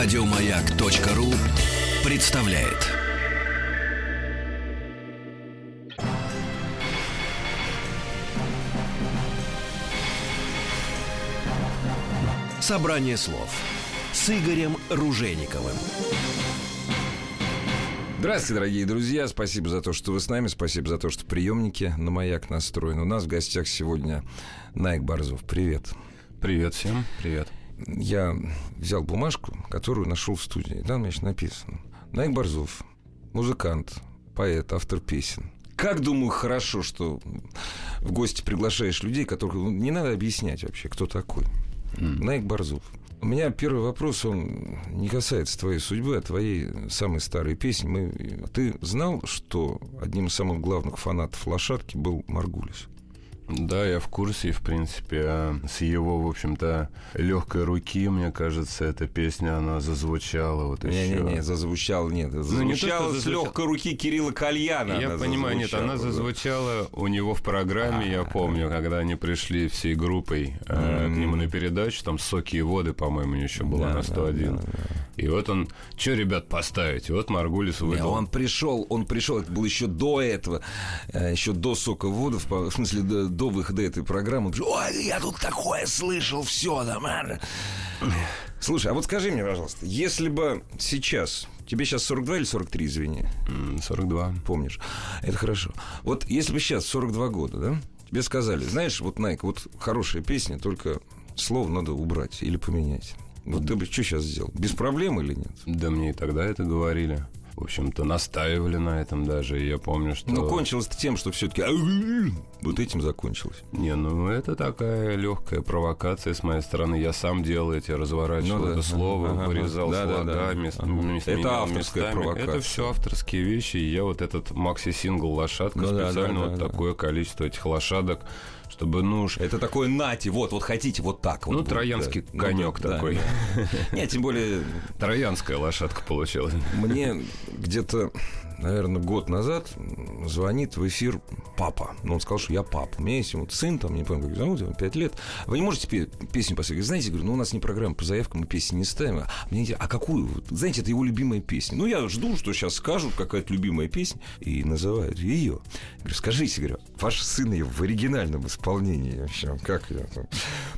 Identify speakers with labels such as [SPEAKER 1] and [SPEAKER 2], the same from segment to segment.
[SPEAKER 1] Радиомаяк.ру представляет. Собрание слов с Игорем Ружейниковым.
[SPEAKER 2] Здравствуйте, дорогие друзья. Спасибо за то, что вы с нами. Спасибо за то, что приемники на маяк настроены. У нас в гостях сегодня Найк Борзов. Привет.
[SPEAKER 3] Привет всем. Привет.
[SPEAKER 2] Я взял бумажку, которую нашел в студии. Там, значит, написано. Найк Борзов, музыкант, поэт, автор песен. Как, думаю, хорошо, что в гости приглашаешь людей, которых ну, не надо объяснять вообще, кто такой. Mm. Найк Борзов. У меня первый вопрос, он не касается твоей судьбы, а твоей самой старой песни. Мы... Ты знал, что одним из самых главных фанатов «Лошадки» был Маргулис?
[SPEAKER 3] Да, я в курсе, в принципе, а с его, в общем-то, легкой руки, мне кажется, эта песня, она зазвучала вот
[SPEAKER 2] не,
[SPEAKER 3] еще.
[SPEAKER 2] Не-не-не, зазвучала, нет, зазвучала ну, не то, с зазвучала. легкой руки Кирилла Кальяна.
[SPEAKER 3] Я понимаю, нет, она зазвучала у него в программе, я помню, когда они пришли всей группой э, к нему на передачу, там «Соки и воды», по-моему, еще была на 101. И вот он, что, ребят, поставить? И вот Маргулис выдал.
[SPEAKER 2] он пришел, он пришел, это было еще до этого, э, еще до «Сока воды», в смысле, до выхода этой программы, ой, я тут такое слышал, все, нормально. Слушай, а вот скажи мне, пожалуйста, если бы сейчас Тебе сейчас 42 или 43, извини?
[SPEAKER 3] 42.
[SPEAKER 2] Помнишь. Это хорошо. Вот если бы сейчас 42 года, да? Тебе сказали, знаешь, вот, Найк, вот хорошая песня, только слово надо убрать или поменять. Вот ты бы что сейчас сделал? Без проблем или нет?
[SPEAKER 3] Да мне и тогда это говорили в общем-то, настаивали на этом даже. И я помню, что...
[SPEAKER 2] Ну, кончилось тем, что все-таки вот этим закончилось.
[SPEAKER 3] Не, ну это такая легкая провокация с моей стороны. Я сам делал эти, разворачивал ну, да, это слово, ага, вырезал да, слогами. Да, да.
[SPEAKER 2] Мест, это авторская местами. провокация.
[SPEAKER 3] Это все авторские вещи. И я вот этот макси-сингл «Лошадка» ну, специально да, да, вот да, такое да. количество этих лошадок чтобы, ну.
[SPEAKER 2] Это такое нати, вот, вот хотите, вот так вот.
[SPEAKER 3] Ну, будет, троянский да. конек ну, такой.
[SPEAKER 2] Да. Нет, тем более...
[SPEAKER 3] Троянская лошадка получилась.
[SPEAKER 2] Мне где-то наверное, год назад звонит в эфир папа. Ну, он сказал, что я папа. У меня есть вот сын, там, не помню, как зовут, ему 5 лет. Вы не можете песню поставить? Знаете, говорю, ну, у нас не программа по заявкам, мы песни не ставим. А, мне, а какую? Знаете, это его любимая песня. Ну, я жду, что сейчас скажут, какая-то любимая песня, и называют ее. Говорю, скажите, говорю, ваш сын ее в оригинальном исполнении вообще, как я там?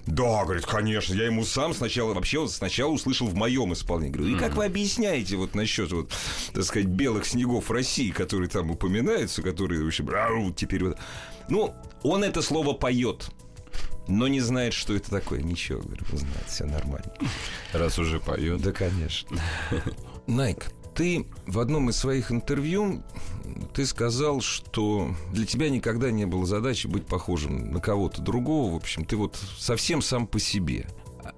[SPEAKER 2] Да, говорит, конечно, я ему сам сначала, вообще вот сначала услышал в моем исполнении. Говорю, и как вы объясняете вот насчет вот, так сказать, белых снегов России, которые там упоминаются, которые, в общем, теперь вот... Ну, он это слово поет, но не знает, что это такое. Ничего, говорю, знает, все нормально.
[SPEAKER 3] Раз уже поет.
[SPEAKER 2] Да, конечно. Найк, ты в одном из своих интервью ты сказал, что для тебя никогда не было задачи быть похожим на кого-то другого. В общем, ты вот совсем сам по себе.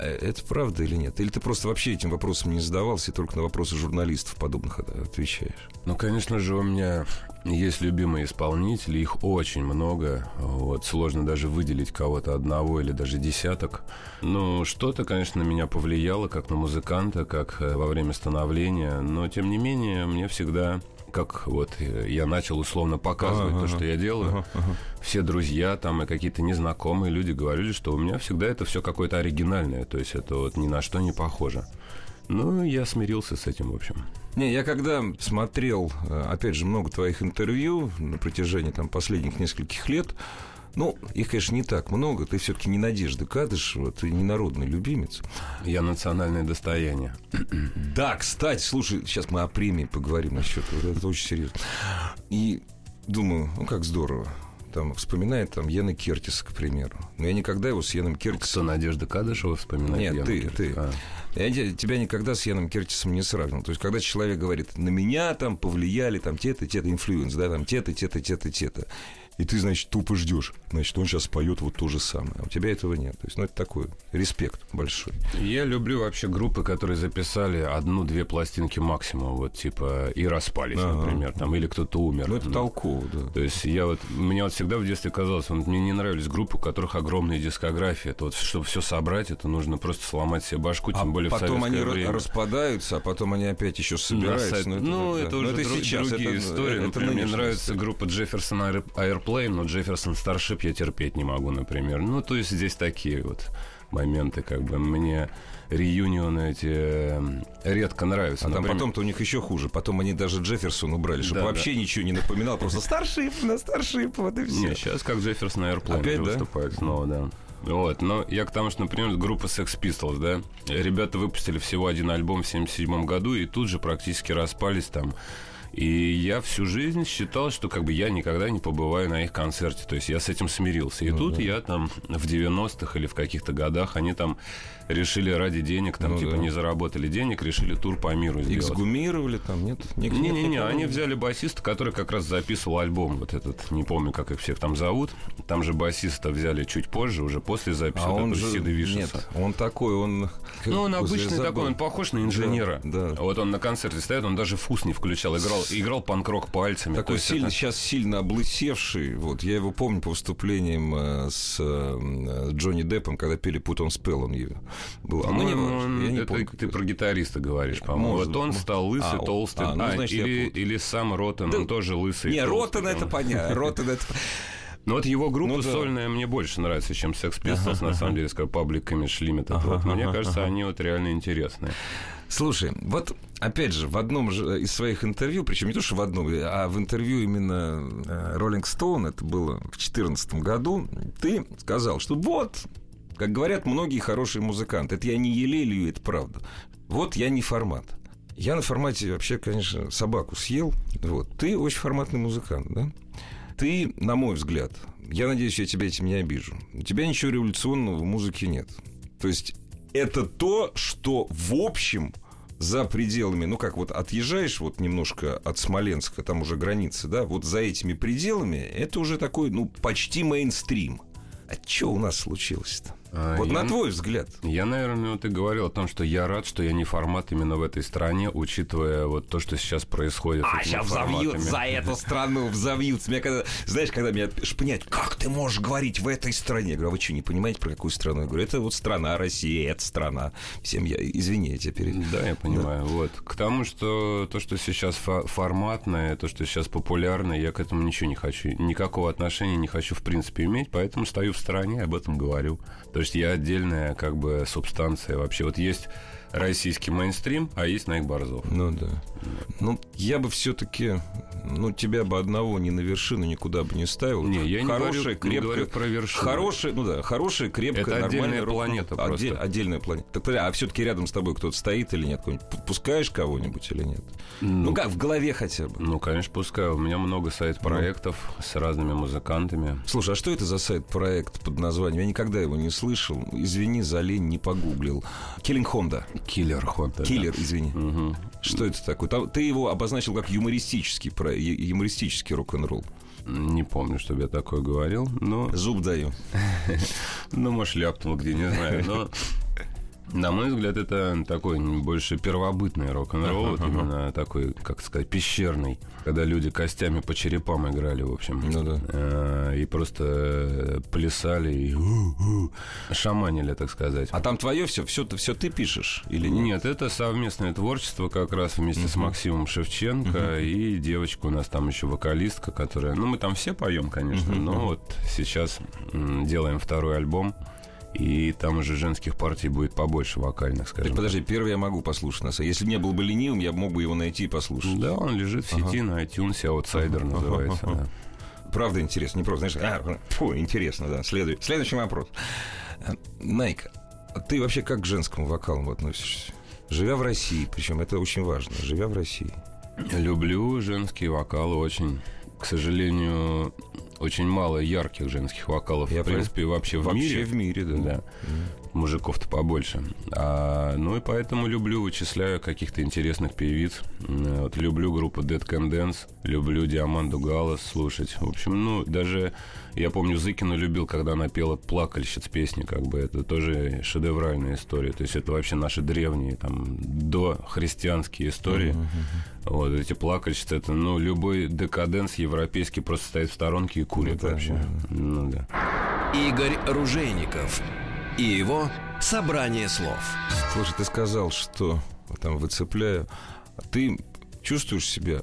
[SPEAKER 2] А это правда или нет? Или ты просто вообще этим вопросом не задавался и только на вопросы журналистов подобных отвечаешь?
[SPEAKER 3] Ну, конечно же, у меня есть любимые исполнители, их очень много. Вот, сложно даже выделить кого-то одного или даже десяток. Ну, что-то, конечно, на меня повлияло, как на музыканта, как э, во время становления. Но, тем не менее, мне всегда как вот я начал условно показывать ага, то, что я делаю, ага, ага. все друзья там и какие-то незнакомые люди говорили, что у меня всегда это все какое-то оригинальное, то есть это вот ни на что не похоже. Ну, я смирился с этим, в общем.
[SPEAKER 2] Не, я когда смотрел, э, опять же, много твоих интервью на протяжении там последних нескольких лет, ну, их, конечно, не так много. Ты все-таки не Надежда Кадышева, ты не народный любимец.
[SPEAKER 3] Я национальное достояние.
[SPEAKER 2] Да, кстати, слушай, сейчас мы о премии поговорим насчет этого. Это очень серьезно. И думаю, ну как здорово. Там вспоминает там Яна Кертиса, к примеру. Но я никогда его с Яном Кертисом...
[SPEAKER 3] Кто Надежда Кадышева вспоминает?
[SPEAKER 2] Нет,
[SPEAKER 3] Яна
[SPEAKER 2] ты,
[SPEAKER 3] Кертис.
[SPEAKER 2] ты. А. Я тебя никогда с Яном Кертисом не сравнивал. То есть, когда человек говорит, на меня там повлияли там те-то, те-то influence, да, там те-то, те-то, те-то, те-то и ты, значит, тупо ждешь. Значит, он сейчас поет вот то же самое. А у тебя этого нет. То есть, ну, это такой респект большой.
[SPEAKER 3] Я люблю вообще группы, которые записали одну-две пластинки максимум, вот, типа, и распались, ага. например, там, или кто-то умер.
[SPEAKER 2] Ну, это ну, толково, да.
[SPEAKER 3] То есть, я вот, мне вот всегда в детстве казалось, вот, мне не нравились группы, у которых огромные дискографии. Это вот, чтобы все собрать, это нужно просто сломать себе башку, тем
[SPEAKER 2] а
[SPEAKER 3] более
[SPEAKER 2] потом
[SPEAKER 3] в
[SPEAKER 2] они
[SPEAKER 3] время.
[SPEAKER 2] распадаются, а потом они опять еще собираются.
[SPEAKER 3] Ну, это, ну, это, да. это уже это друг, сейчас, другие это, истории. Это, Например, это мне нравится группа Jefferson Air Airplane, но Jefferson Starship я терпеть не могу, например. Ну, то есть здесь такие вот моменты, как бы мне реюнионы эти э, редко нравятся.
[SPEAKER 2] А там
[SPEAKER 3] Например,
[SPEAKER 2] потом-то у них еще хуже. Потом они даже Джефферсон убрали, чтобы
[SPEAKER 3] Да,
[SPEAKER 2] вообще ничего не напоминал. Просто старшип на старшип, вот и все.
[SPEAKER 3] Не, сейчас как Джефферсон Airplane
[SPEAKER 2] Опять,
[SPEAKER 3] уже
[SPEAKER 2] да?
[SPEAKER 3] выступает снова, да. Вот, но я к тому, что, например, группа Sex Pistols, да, ребята выпустили всего один альбом в 77 году и тут же практически распались там. И я всю жизнь считал, что как бы я никогда не побываю на их концерте. То есть я с этим смирился. И
[SPEAKER 2] Ну
[SPEAKER 3] тут я там в 90-х или в каких-то годах они там решили ради денег, там
[SPEAKER 2] Ну
[SPEAKER 3] типа
[SPEAKER 2] да.
[SPEAKER 3] не заработали денег, решили тур по миру сделать.
[SPEAKER 2] Эксгумировали там, нет?
[SPEAKER 3] Не-не-не, они взяли басиста, который как раз записывал альбом вот этот, не помню, как их всех там зовут. Там же басиста взяли чуть позже, уже после записи
[SPEAKER 2] А
[SPEAKER 3] вот
[SPEAKER 2] он же...
[SPEAKER 3] Вишеса.
[SPEAKER 2] Нет, он такой, он...
[SPEAKER 3] Ну, он обычный такой, он похож на инженера.
[SPEAKER 2] Да, да.
[SPEAKER 3] Вот он на концерте стоит, он даже фус не включал, играл, играл панк-рок пальцами.
[SPEAKER 2] Такой
[SPEAKER 3] есть
[SPEAKER 2] сильно,
[SPEAKER 3] это-
[SPEAKER 2] сейчас сильно облысевший. Вот, я его помню по выступлениям э, с э, Джонни Деппом, когда пели «Put on Spell» он ее был. А ну, не
[SPEAKER 3] он-
[SPEAKER 2] я не
[SPEAKER 3] это
[SPEAKER 2] помню.
[SPEAKER 3] ты про гитариста говоришь, по-моему. Вот он стал лысый,
[SPEAKER 2] А,
[SPEAKER 3] толстый.
[SPEAKER 2] а, ну,
[SPEAKER 3] А,
[SPEAKER 2] значит,
[SPEAKER 3] или, или сам Ротен,
[SPEAKER 2] Да-
[SPEAKER 3] он тоже лысый.
[SPEAKER 2] Не, Ротен это понятно. Ротен это...
[SPEAKER 3] Ну вот его группа
[SPEAKER 2] Ну да.
[SPEAKER 3] сольная мне больше нравится, чем Sex Pistols, на самом деле, скажу, Public Image Limited. Вот, мне кажется, они вот реально интересные.
[SPEAKER 2] Слушай, вот опять же, в одном же из своих интервью, причем не то, что в одном, а в интервью именно э, Rolling Stone, это было в 2014 году, ты сказал, что вот, как говорят многие хорошие музыканты, это я не елелию, это правда. Вот я не формат. Я на формате вообще, конечно, собаку съел. Вот. Ты очень форматный музыкант, да? Ты, на мой взгляд, я надеюсь, я тебя этим не обижу. У тебя ничего революционного в музыке нет. То есть это то, что в общем за пределами, ну как вот отъезжаешь вот немножко от Смоленска, там уже границы, да, вот за этими пределами это уже такой, ну, почти мейнстрим. А что у нас случилось-то?
[SPEAKER 3] А,
[SPEAKER 2] вот
[SPEAKER 3] я-
[SPEAKER 2] на твой взгляд.
[SPEAKER 3] Я, наверное, вот и говорил о том, что я рад, что я не формат именно в этой стране, учитывая вот то, что сейчас происходит.
[SPEAKER 2] А, сейчас взовьют за эту страну, взовьются. Меня когда, знаешь, когда меня шпынять, как ты можешь говорить в этой стране? Я говорю, а вы что, не понимаете, про какую страну? Я говорю, это вот страна Россия, это страна. Всем я, извини, я теперь...
[SPEAKER 3] Да, я понимаю. Вот. К тому, что то, что сейчас фо- форматное, то, что сейчас популярное, я к этому ничего не хочу. Никакого отношения не хочу, в принципе, иметь, поэтому стою в стороне и об этом говорю. То есть я отдельная, как бы, субстанция вообще. Вот есть российский мейнстрим, а есть Найк Борзов.
[SPEAKER 2] Ну да. Ну, я бы все-таки, ну, тебя бы одного не на вершину никуда бы не ставил.
[SPEAKER 3] Не, я не
[SPEAKER 2] хорошая,
[SPEAKER 3] говорю- не
[SPEAKER 2] крепкая,
[SPEAKER 3] говорю про вершину.
[SPEAKER 2] Хорошая, ну да, хорошая, крепкая,
[SPEAKER 3] Это
[SPEAKER 2] нормальная
[SPEAKER 3] отдельная планета
[SPEAKER 2] Отдель-
[SPEAKER 3] просто.
[SPEAKER 2] отдельная планета. Так, а все-таки рядом с тобой кто-то стоит или нет? Пускаешь кого-нибудь или нет? Ну, как, в голове хотя бы.
[SPEAKER 3] Ну, конечно, пускай. У меня много сайт-проектов с разными музыкантами.
[SPEAKER 2] Слушай, а что это за сайт-проект под названием? Я никогда его не слышал. Извини, за лень не погуглил. Killing Honda.
[SPEAKER 3] Киллер Хонта.
[SPEAKER 2] Киллер, извини.
[SPEAKER 3] Мгм.
[SPEAKER 2] Что это такое? Там- Ты его обозначил как юмористический, про- юмористический рок-н-ролл.
[SPEAKER 3] Не помню, чтобы я такое говорил, но...
[SPEAKER 2] Зуб даю.
[SPEAKER 3] Ну, может, ляпнул где, не знаю, но... На мой взгляд, это такой больше первобытный рок-н-ролл, вот именно такой, как сказать, пещерный, когда люди костями по черепам играли, в общем.
[SPEAKER 2] Ну да.
[SPEAKER 3] Э, И просто э, плясали и у-у, шаманили, так сказать.
[SPEAKER 2] А там твое все, все, все ты пишешь или нет?
[SPEAKER 3] Нет, это совместное творчество как раз вместе с Максимом Шевченко и девочка у нас там еще вокалистка, которая... Ну, мы там все поем, конечно, но вот сейчас делаем второй альбом, и там уже женских партий будет побольше вокальных,
[SPEAKER 2] Так,
[SPEAKER 3] скажем.
[SPEAKER 2] подожди, первый я могу послушать. нас. Если бы не был бы ленивым, я мог бы его найти и послушать.
[SPEAKER 3] Да, он лежит в сети на iTunes, Outsider называется. да.
[SPEAKER 2] Правда интересно, не просто, знаешь, а, фу, интересно, да. Следуй. Следующий вопрос. Э, Найк, а ты вообще как к женскому вокалу относишься? Живя в России, причем это очень важно, живя в России.
[SPEAKER 3] Люблю женские вокалы очень. К сожалению, очень мало ярких женских вокалов,
[SPEAKER 2] Я
[SPEAKER 3] в принципе, вообще в
[SPEAKER 2] Вообще
[SPEAKER 3] мире.
[SPEAKER 2] в мире, да.
[SPEAKER 3] Да. Мужиков-то побольше. А, ну и поэтому люблю, вычисляю каких-то интересных певиц. Вот, люблю группу Dead Can Dance, люблю Диаманду Галас слушать. В общем, ну, даже я помню, Зыкину любил, когда она пела «Плакальщиц» песни, как бы это тоже шедевральная история. То есть это вообще наши древние, там, дохристианские истории. Вот эти плакальщицы, это, ну, любой декаденс европейский просто стоит в сторонке и курит
[SPEAKER 2] Ну да,
[SPEAKER 3] вообще. Ну да.
[SPEAKER 1] Игорь Ружейников и его «Собрание слов».
[SPEAKER 2] Слушай, ты сказал, что там выцепляю. Ты чувствуешь себя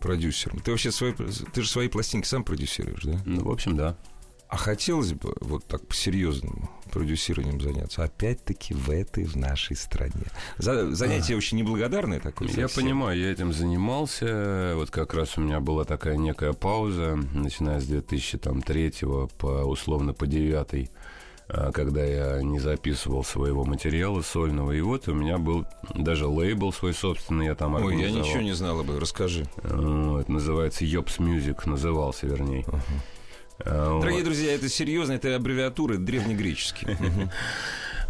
[SPEAKER 2] продюсером. Ты вообще свои, ты же свои пластинки сам продюсируешь, да?
[SPEAKER 3] Ну, в общем, да.
[SPEAKER 2] А хотелось бы вот так по-серьезному продюсированием заняться, опять-таки в этой, в нашей стране. За, занятие а. очень неблагодарное такое.
[SPEAKER 3] Я совсем. понимаю, я этим занимался. Вот как раз у меня была такая некая пауза, начиная с 2003 по условно по 9 а, когда я не записывал своего материала сольного. И вот у меня был даже лейбл свой собственный, я там
[SPEAKER 2] Ой, я ничего не знал об этом, расскажи.
[SPEAKER 3] Вот, называется Йопс Music, назывался, вернее. Uh-huh.
[SPEAKER 2] А, Дорогие друзья, это серьезно, это аббревиатуры древнегреческие.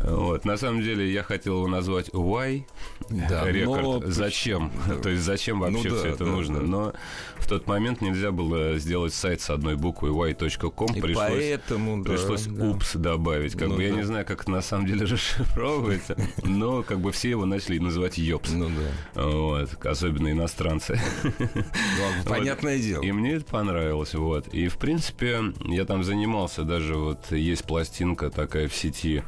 [SPEAKER 3] Вот. На самом деле я хотел его назвать Why да, рекорд. Но... Зачем? То есть зачем вообще ну, да, все это да, нужно? Да. Но в тот момент нельзя было сделать сайт с одной буквой y.com.
[SPEAKER 2] И пришлось, поэтому,
[SPEAKER 3] да, пришлось да. упс добавить. Как ну, бы, да. Я не знаю, как это на самом деле расшифровывается, но как бы все его начали называть Йопс. Ну да. Вот. Особенно иностранцы.
[SPEAKER 2] Ну, понятное дело.
[SPEAKER 3] И мне это понравилось. Вот. И в принципе я там занимался. Даже вот есть пластинка такая в сети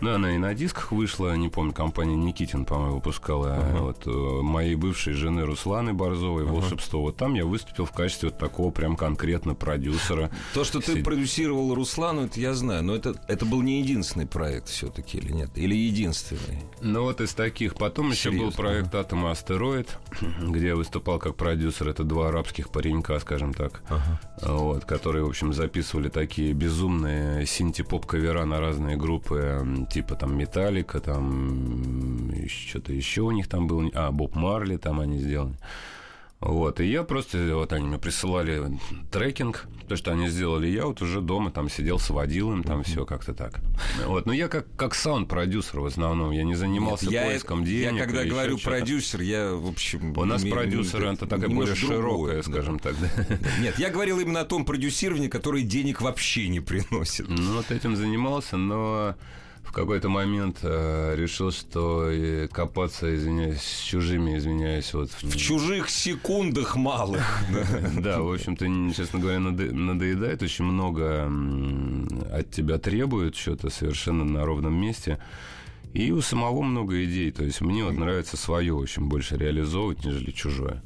[SPEAKER 3] ну, она и на дисках вышла, не помню, компания Никитин, по-моему, выпускала. Uh-huh. Вот э, моей бывшей жены Русланы Борзовой, uh-huh. «Волшебство». Вот там я выступил в качестве вот такого прям конкретно продюсера.
[SPEAKER 2] То, что ты продюсировал Руслану, это я знаю, но это, это был не единственный проект все-таки или нет? Или единственный?
[SPEAKER 3] Ну, вот из таких. Потом еще был проект «Атом Астероид», где я выступал как продюсер. Это два арабских паренька, скажем так, uh-huh. вот, которые, в общем, записывали такие безумные синти-поп-кавера на разные группы типа там Металлика, там что-то еще у них там было, а, Боб Марли там они сделали. Вот, и я просто, вот они мне присылали трекинг, то, что они сделали, я вот уже дома там сидел, сводил им, там все как-то так. Вот, но я как, как саунд-продюсер в основном, я не занимался Нет, поиском
[SPEAKER 2] я,
[SPEAKER 3] денег.
[SPEAKER 2] Я когда говорю продюсер, я, в общем...
[SPEAKER 3] У нас продюсер, это такая более широкая, скажем так. Да.
[SPEAKER 2] Нет, я говорил именно о том продюсировании, который денег вообще не приносит.
[SPEAKER 3] Ну, вот этим занимался, но в какой-то момент э, решил, что э, копаться, извиняюсь, с чужими, извиняюсь, вот...
[SPEAKER 2] В чужих секундах малых.
[SPEAKER 3] Да, в общем-то, честно говоря, надоедает. Очень много от тебя требуют что-то совершенно на ровном месте. И у самого много идей. То есть мне вот нравится свое очень больше реализовывать, нежели чужое.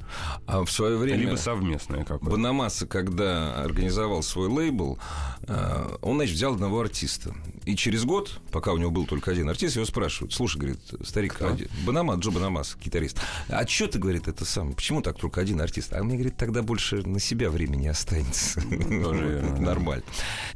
[SPEAKER 2] А в свое время...
[SPEAKER 3] Либо совместное какое-то.
[SPEAKER 2] Банамаса, когда организовал свой лейбл, э, он, значит, взял одного артиста. И через год, пока у него был только один артист, его спрашивают, слушай, говорит, старик, а, Бонамасса, Джо Бонамасса, гитарист, а что ты, говорит, это сам, почему так только один артист? А мне, говорит, тогда больше на себя времени останется. Нормально.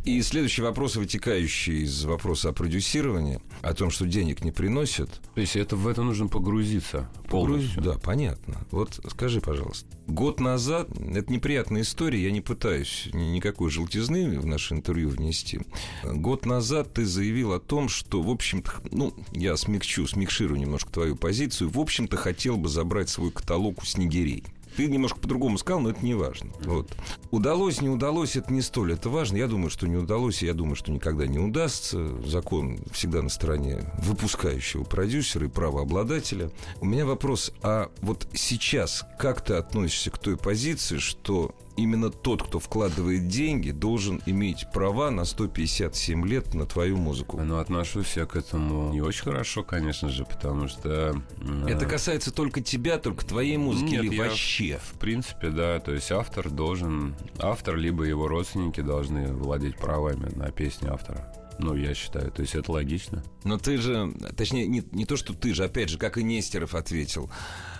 [SPEAKER 2] И следующий вопрос, вытекающий из вопроса о продюсировании, о том, что денег не приносят.
[SPEAKER 3] То есть это в это нужно погрузиться полностью?
[SPEAKER 2] Да, понятно. Вот скажи, пожалуйста, год назад, это неприятная история, я не пытаюсь никакой желтизны в наше интервью внести. Год назад ты заявил о том, что, в общем-то, ну, я смягчу, смягширую немножко твою позицию, в общем-то, хотел бы забрать свой каталог у снегирей. Ты немножко по-другому сказал, но это не важно. Вот. Удалось, не удалось, это не столь это важно. Я думаю, что не удалось, и я думаю, что никогда не удастся. Закон всегда на стороне выпускающего продюсера и правообладателя. У меня вопрос, а вот сейчас как ты относишься к той позиции, что именно тот, кто вкладывает деньги, должен иметь права на 157 лет на твою музыку.
[SPEAKER 3] Ну, отношусь я к этому не очень хорошо, конечно же, потому что...
[SPEAKER 2] Это касается только тебя, только твоей музыки Нет, или я, вообще?
[SPEAKER 3] В принципе, да. То есть автор должен... Автор, либо его родственники должны владеть правами на песни автора. Ну, я считаю, то есть это логично.
[SPEAKER 2] Но ты же, точнее, не, не то, что ты же, опять же, как и Нестеров ответил,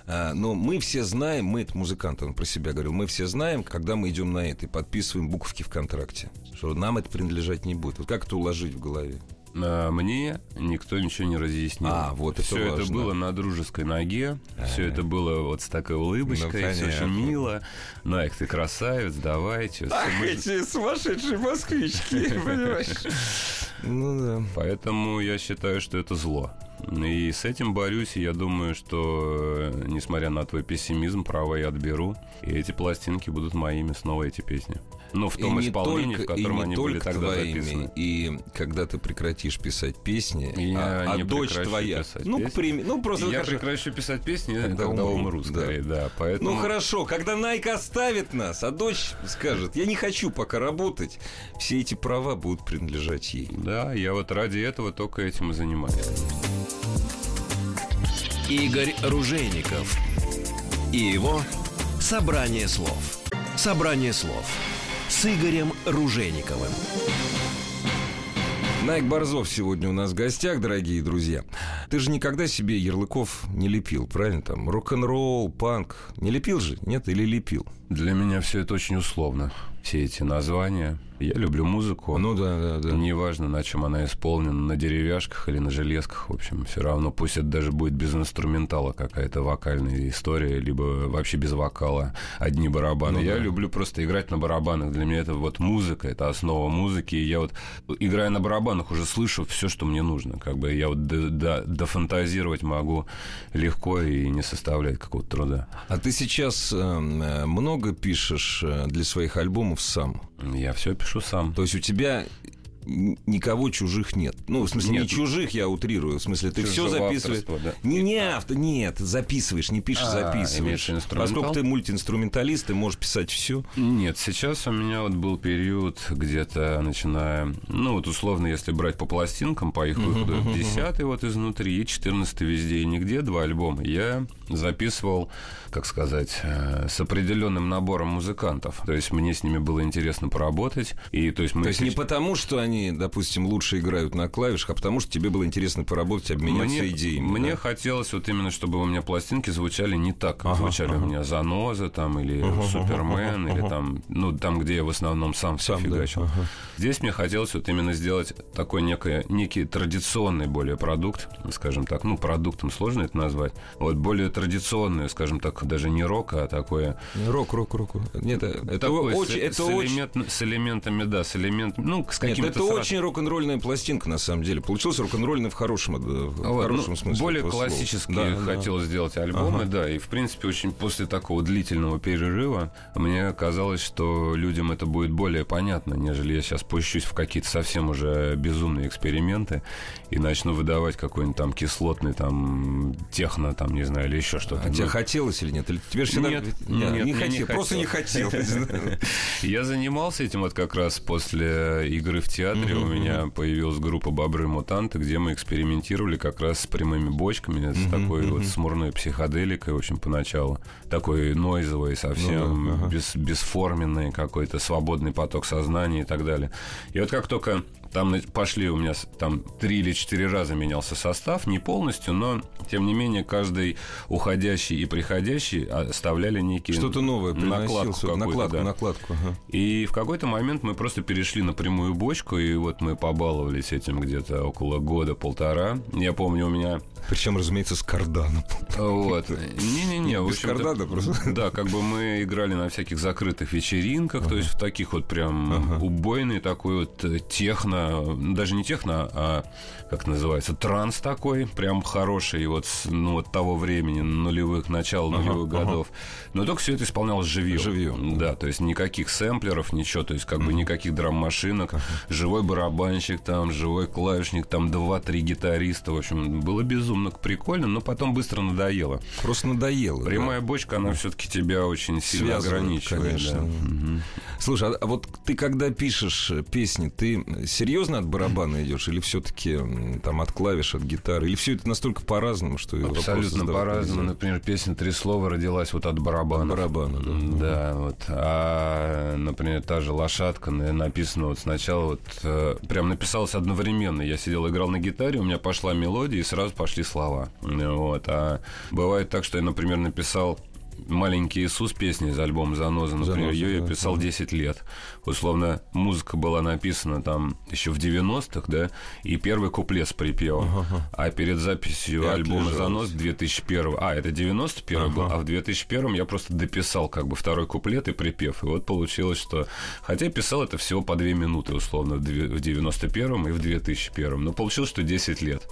[SPEAKER 2] но мы все знаем, мы, это музыкант, он про себя говорил, мы все знаем, когда мы идем на это и подписываем буковки в контракте, что нам это принадлежать не будет. Вот как это уложить в голове?
[SPEAKER 3] А, мне никто ничего не разъяснил.
[SPEAKER 2] А, вот это
[SPEAKER 3] Все
[SPEAKER 2] важно.
[SPEAKER 3] это было на дружеской ноге. А-а-а. Все это было вот с такой улыбочкой. Ну, все очень мило. Найк, ты красавец, давайте.
[SPEAKER 2] Ах, эти сумасшедшие москвички, понимаешь?
[SPEAKER 3] Ну да. Поэтому я считаю, что это зло. И с этим борюсь, и я думаю, что, э, несмотря на твой пессимизм, право я отберу, и эти пластинки будут моими снова, эти песни. Ну, в том и исполнении, только, в котором они были тогда твоими, записаны.
[SPEAKER 2] И когда ты прекратишь писать песни, я а, а дочь твоя...
[SPEAKER 3] Ну, к примеру, ну, просто... Я скажи, прекращу писать песни, когда, когда умру, умру скорее, да. да
[SPEAKER 2] поэтому... Ну, хорошо, когда Найка оставит нас, а дочь скажет, я не хочу пока работать, все эти права будут принадлежать ей.
[SPEAKER 3] Да, я вот ради этого только этим и занимаюсь.
[SPEAKER 1] Игорь Ружейников и его Собрание слов Собрание слов С Игорем Ружейниковым
[SPEAKER 2] Найк Борзов сегодня у нас в гостях, дорогие друзья. Ты же никогда себе ярлыков не лепил, правильно? Там рок-н-ролл, панк. Не лепил же, нет? Или лепил?
[SPEAKER 3] Для меня все это очень условно. Все эти названия. Я люблю музыку.
[SPEAKER 2] Ну да, да, да.
[SPEAKER 3] Неважно, на чем она исполнена, на деревяшках или на железках. В общем, все равно пусть это даже будет без инструментала какая-то вокальная история, либо вообще без вокала, одни барабаны.
[SPEAKER 2] Ну
[SPEAKER 3] я
[SPEAKER 2] да.
[SPEAKER 3] люблю просто играть на барабанах. Для меня это вот музыка, это основа музыки. И я вот, играя на барабанах, уже слышу все, что мне нужно. Как бы я вот до- до- дофантазировать могу легко и не составляет какого-то труда.
[SPEAKER 2] А ты сейчас э, э, много пишешь э, для своих альбомов сам?
[SPEAKER 3] Я все пишу сам.
[SPEAKER 2] То есть у тебя никого чужих нет. Ну, в смысле, не
[SPEAKER 3] Нет.
[SPEAKER 2] чужих, я утрирую. В смысле, ты все записываешь.
[SPEAKER 3] да.
[SPEAKER 2] Не, не авто, нет, записываешь, не пишешь,
[SPEAKER 3] А,
[SPEAKER 2] записываешь. Поскольку ты мультиинструменталист, ты можешь писать все.
[SPEAKER 3] Нет, сейчас у меня вот был период где-то начиная, ну вот условно, если брать по пластинкам, по их выходу, 10 вот изнутри и 14 везде и нигде, два альбома, я записывал, как сказать, э, с определенным набором музыкантов. То есть мне с ними было интересно поработать. И то есть мы
[SPEAKER 2] То есть не
[SPEAKER 3] сеч-
[SPEAKER 2] потому, что они, допустим, лучше играют на клавишах, а потому, что тебе было интересно поработать, обменяться
[SPEAKER 3] мне,
[SPEAKER 2] идеями.
[SPEAKER 3] Мне
[SPEAKER 2] да?
[SPEAKER 3] хотелось вот именно, чтобы у меня пластинки звучали не так, как
[SPEAKER 2] Ага,
[SPEAKER 3] звучали у меня Заноза там или Супермен, или там, ну, там, где я в основном сам все
[SPEAKER 2] Сам, да,
[SPEAKER 3] фигачил.
[SPEAKER 2] ага.
[SPEAKER 3] Здесь мне хотелось вот именно сделать такой некий, некий традиционный более продукт, скажем так, ну, продуктом сложно это назвать, вот более традиционный, скажем так, даже не рок, а такое...
[SPEAKER 2] Рок, рок, рок. Нет, это
[SPEAKER 3] такое
[SPEAKER 2] очень...
[SPEAKER 3] с,
[SPEAKER 2] Это
[SPEAKER 3] с
[SPEAKER 2] очень...
[SPEAKER 3] элемент- с элементами, да, с элементами, ну, с какими-то...
[SPEAKER 2] это очень рок-н-ролльная пластинка, на самом деле. Получилось рок-н-ролльно в хорошем, э, в
[SPEAKER 3] Вот,
[SPEAKER 2] хорошем
[SPEAKER 3] ну,
[SPEAKER 2] смысле.
[SPEAKER 3] Более классические
[SPEAKER 2] Да, да.
[SPEAKER 3] хотелось сделать альбомы,
[SPEAKER 2] Ага.
[SPEAKER 3] да. И, в принципе, очень после такого длительного перерыва мне казалось, что людям это будет более понятно, нежели я сейчас пущусь в какие-то совсем уже безумные эксперименты и начну выдавать какой-нибудь там кислотный там техно, там, не знаю, или еще что-то.
[SPEAKER 2] А тебе
[SPEAKER 3] Ну,
[SPEAKER 2] хотелось или нет? Или тебе же всегда...
[SPEAKER 3] Нет,
[SPEAKER 2] не,
[SPEAKER 3] нет,
[SPEAKER 2] не
[SPEAKER 3] мне не
[SPEAKER 2] хотел, просто не хотелось. да.
[SPEAKER 3] Я занимался этим вот как раз после игры в театре. У меня появилась группа «Бобры-мутанты», где мы экспериментировали как раз с прямыми бочками, с такой вот смурной психоделикой, в общем, поначалу. Такой нойзовый, совсем
[SPEAKER 2] Ну
[SPEAKER 3] бес- бесформенный какой-то свободный поток сознания и так далее. И вот как только там пошли у меня там три или четыре раза менялся состав, не полностью, но тем не менее каждый уходящий и приходящий оставляли некие
[SPEAKER 2] Что-то новое
[SPEAKER 3] накладку, какую-то,
[SPEAKER 2] накладку,
[SPEAKER 3] да.
[SPEAKER 2] накладку. ага.
[SPEAKER 3] И в какой-то момент мы просто перешли на прямую бочку, и вот мы побаловались этим где-то около года-полтора. Я помню, у меня...
[SPEAKER 2] Причем, разумеется, с карданом.
[SPEAKER 3] Вот. Не-не-не.
[SPEAKER 2] Без кардана просто.
[SPEAKER 3] Да, как бы мы играли на всяких закрытых вечеринках, то есть в таких вот прям убойный такой вот э, техно, даже не техно, а как называется, транс такой, прям хороший, вот, с, ну, вот того времени, нулевых, начала нулевых годов. Но только все это исполнялось живьем.
[SPEAKER 2] Живьем.
[SPEAKER 3] Да, то есть никаких сэмплеров, ничего, то есть как бы никаких драм-машинок, живой барабанщик там, живой клавишник, там два-три гитариста, в общем, было безумно прикольно, но потом быстро надоело.
[SPEAKER 2] Просто надоело. да.
[SPEAKER 3] Прямая бочка, она все-таки тебя очень сильно
[SPEAKER 2] Связывает,
[SPEAKER 3] ограничивает.
[SPEAKER 2] конечно.
[SPEAKER 3] да. Мгм.
[SPEAKER 2] Слушай, а- а вот ты когда пишешь э, песни, ты серьезно от барабана идешь или все-таки там от клавиш, от гитары? Или все это настолько по-разному, что
[SPEAKER 3] Абсолютно по-разному. Например, песня «Три слова» родилась вот от барабана.
[SPEAKER 2] Барабана, да.
[SPEAKER 3] Да, вот. А, например, та же «Лошадка» на- написана вот сначала вот... э, прям написалась одновременно. Я сидел, играл на гитаре, у меня пошла мелодия, и сразу пошли слова. Вот. А бывает так, что я, например, написал «Маленький Иисус» песни из альбома «Заноза», например,
[SPEAKER 2] «Заноза»,
[SPEAKER 3] ее я
[SPEAKER 2] да.
[SPEAKER 3] писал 10 лет. Условно, музыка была написана там еще в 90-х, да, и первый куплет с припевом. А перед записью
[SPEAKER 2] И
[SPEAKER 3] альбома. «Занос» 2001 А, это 91 был, а в 2001 я просто дописал как бы второй куплет и припев. И вот получилось, что... Хотя писал это всего по 2 минуты, условно, в две- в 91 и в 2001 Но получилось, что 10 лет.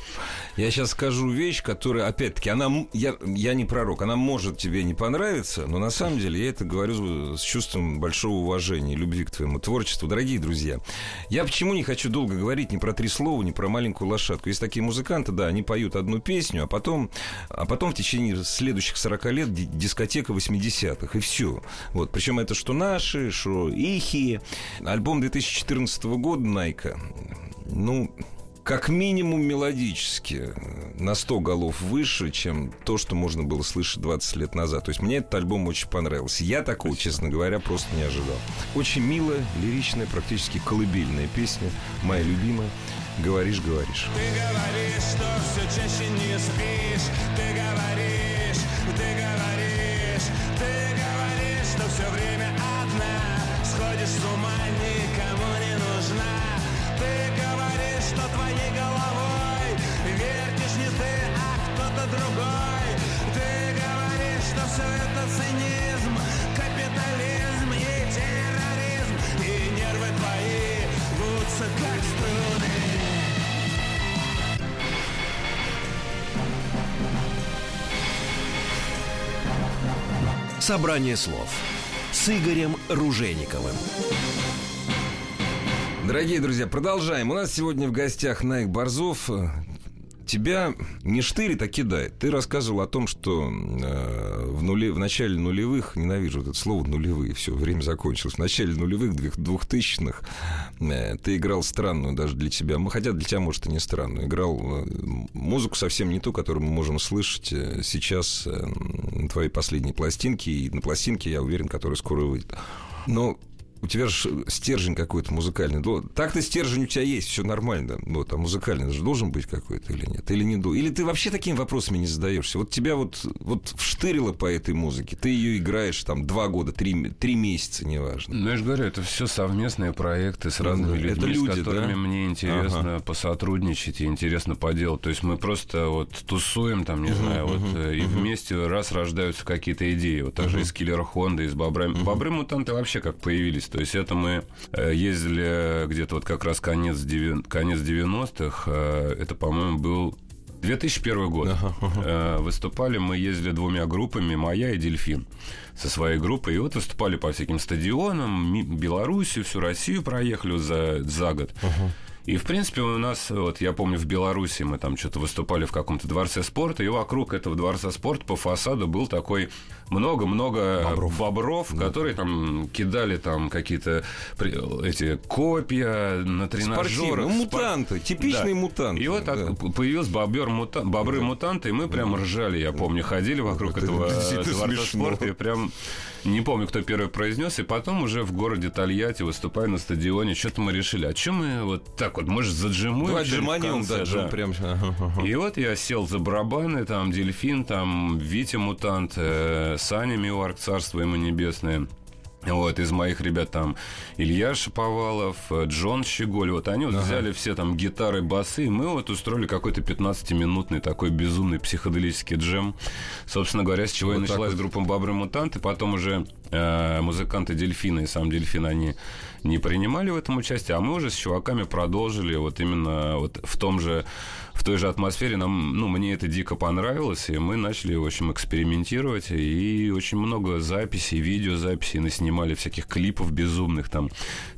[SPEAKER 2] Я сейчас скажу вещь, которая, опять-таки, она, я, я не пророк, она может тебе не понравиться, но на самом деле я это говорю с чувством большого уважения и любви к твоему творчеству. Дорогие друзья, я почему не хочу долго говорить ни про три слова, ни про маленькую лошадку. Есть такие музыканты, да, они поют одну песню, а потом, а потом в течение следующих 40 лет ди- дискотека 80-х, и все. Вот, причем это что наши, что ихи. Альбом 2014 года Найка, ну, как минимум мелодически на 100 голов выше, чем то, что можно было слышать 20 лет назад. То есть мне этот альбом очень понравился. Я такого, честно говоря, просто не ожидал. Очень милая, лиричная, практически колыбельная песня, моя любимая. Говоришь, говоришь.
[SPEAKER 4] Ты говоришь, что все чаще не спишь. Ты говоришь,
[SPEAKER 1] Собрание слов с Игорем Ружейниковым.
[SPEAKER 2] Дорогие друзья, продолжаем. У нас сегодня в гостях Найк Борзов. Тебя не штырит, а кидает. Ты рассказывал о том, что э, в, нуле, в начале нулевых, ненавижу это слово нулевые, все, время закончилось. В начале нулевых, двух- двухтысячных, э, ты играл странную даже для тебя, хотя для тебя, может, и не странную, играл э, музыку совсем не ту, которую мы можем слышать э, сейчас э, на твоей последней пластинке, и на пластинке, я уверен, которая скоро выйдет. Но у тебя же стержень какой-то музыкальный. До- Так-то стержень у тебя есть, все нормально. Вот, а музыкальный же должен быть какой-то или нет? Или не? Или ты вообще такими вопросами не задаешься? Вот тебя вот, вот вштырило по этой музыке. Ты ее играешь там два года, три, три месяца, неважно.
[SPEAKER 3] Ну, я же говорю, это все совместные проекты с разными
[SPEAKER 2] Это
[SPEAKER 3] людьми,
[SPEAKER 2] люди,
[SPEAKER 3] с которыми
[SPEAKER 2] да?
[SPEAKER 3] мне интересно
[SPEAKER 2] Ага.
[SPEAKER 3] посотрудничать и интересно поделать. То есть мы просто вот тусуем там, не знаю, вот э, и вместе раз рождаются какие-то идеи. Вот также из Киллера Хонда, из Бобрами. Бобры-мутанты вообще как появились. То есть это мы э, ездили где-то вот как раз конец, конец 90-х. э, Это, по-моему, был 2001 год. Э, Выступали мы ездили двумя группами, моя и Дельфин, со своей группой. И вот выступали по всяким стадионам, Белоруссию, всю Россию проехали за, за год. И, в принципе, у нас, вот я помню, в Беларуси мы там что-то выступали в каком-то дворце спорта, и вокруг этого дворца спорта по фасаду был такой много-много бобров, которые там кидали там какие-то эти копья на тренажерах.
[SPEAKER 2] Спортивные, ну, мутанты, типичные мутанты,
[SPEAKER 3] И вот
[SPEAKER 2] да.
[SPEAKER 3] появился бобер мута- бобры-мутанты, и мы прям ржали, я помню, ходили вокруг
[SPEAKER 2] Это
[SPEAKER 3] этого дворца
[SPEAKER 2] смешно.
[SPEAKER 3] спорта, и прям не помню, кто первый произнес, и потом уже в городе Тольятти, выступая на стадионе, что-то мы решили, а чем мы вот так вот, может, заджимуем? В
[SPEAKER 2] джиманем, да, джим прям. Ага, ага.
[SPEAKER 3] и вот я сел за барабаны, там Дельфин, там Витя Мутант, э, Саня Миуарк, царство ему небесное. Вот, из моих ребят там Илья Шаповалов, Джон Щеголь. Вот они вот взяли все там гитары, басы, и мы вот устроили какой-то 15-минутный такой безумный психоделический джем. Собственно говоря, с чего и
[SPEAKER 2] Вот так
[SPEAKER 3] началась
[SPEAKER 2] вот.
[SPEAKER 3] группа Бобры Мутанты. Потом уже музыканты Дельфина и сам Дельфин, они не принимали в этом участие, а мы уже с чуваками продолжили вот именно вот в том же в той же атмосфере. Нам, ну, мне это дико понравилось, и мы начали, в общем, экспериментировать, и очень много записей, видеозаписей наснимали, всяких клипов безумных там.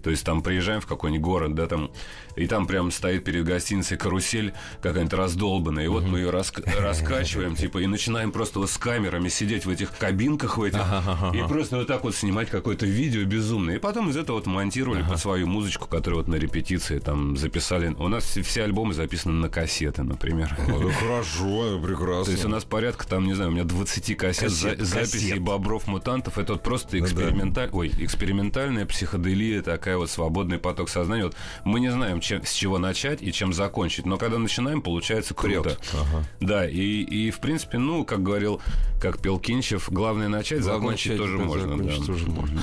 [SPEAKER 3] То есть там приезжаем в какой-нибудь город, да, там, и там прям стоит перед гостиницей карусель какая-нибудь раздолбанная, и вот мы ее раскачиваем, типа, и начинаем просто вот с камерами сидеть в этих кабинках в этих, и просто вот так вот снимать какое-то видео безумное. И потом из этого вот монтировали под свою музычку, которую вот на репетиции там записали. У нас все- альбомы записаны на кассеты, например.
[SPEAKER 2] Ну, хорошо, прекрасно.
[SPEAKER 3] То есть у нас порядка, там, не знаю, у меня 20 кассет,
[SPEAKER 2] Кассет,
[SPEAKER 3] за- записей
[SPEAKER 2] кассет.
[SPEAKER 3] бобров мутантов. Это вот просто
[SPEAKER 2] да.
[SPEAKER 3] эксперименталь... Ой, экспериментальная психоделия, такая вот свободный поток сознания. Вот мы не знаем, чем, с чего начать и чем закончить. Но когда начинаем, получается круто.
[SPEAKER 2] Прет. Ага.
[SPEAKER 3] Да, и, и в принципе, ну, как говорил, как пел Кинчев, главное начать,
[SPEAKER 2] Главное,
[SPEAKER 3] закончить
[SPEAKER 2] начать,
[SPEAKER 3] тоже
[SPEAKER 2] да,
[SPEAKER 3] можно.
[SPEAKER 2] Закончить
[SPEAKER 3] да.
[SPEAKER 2] можно.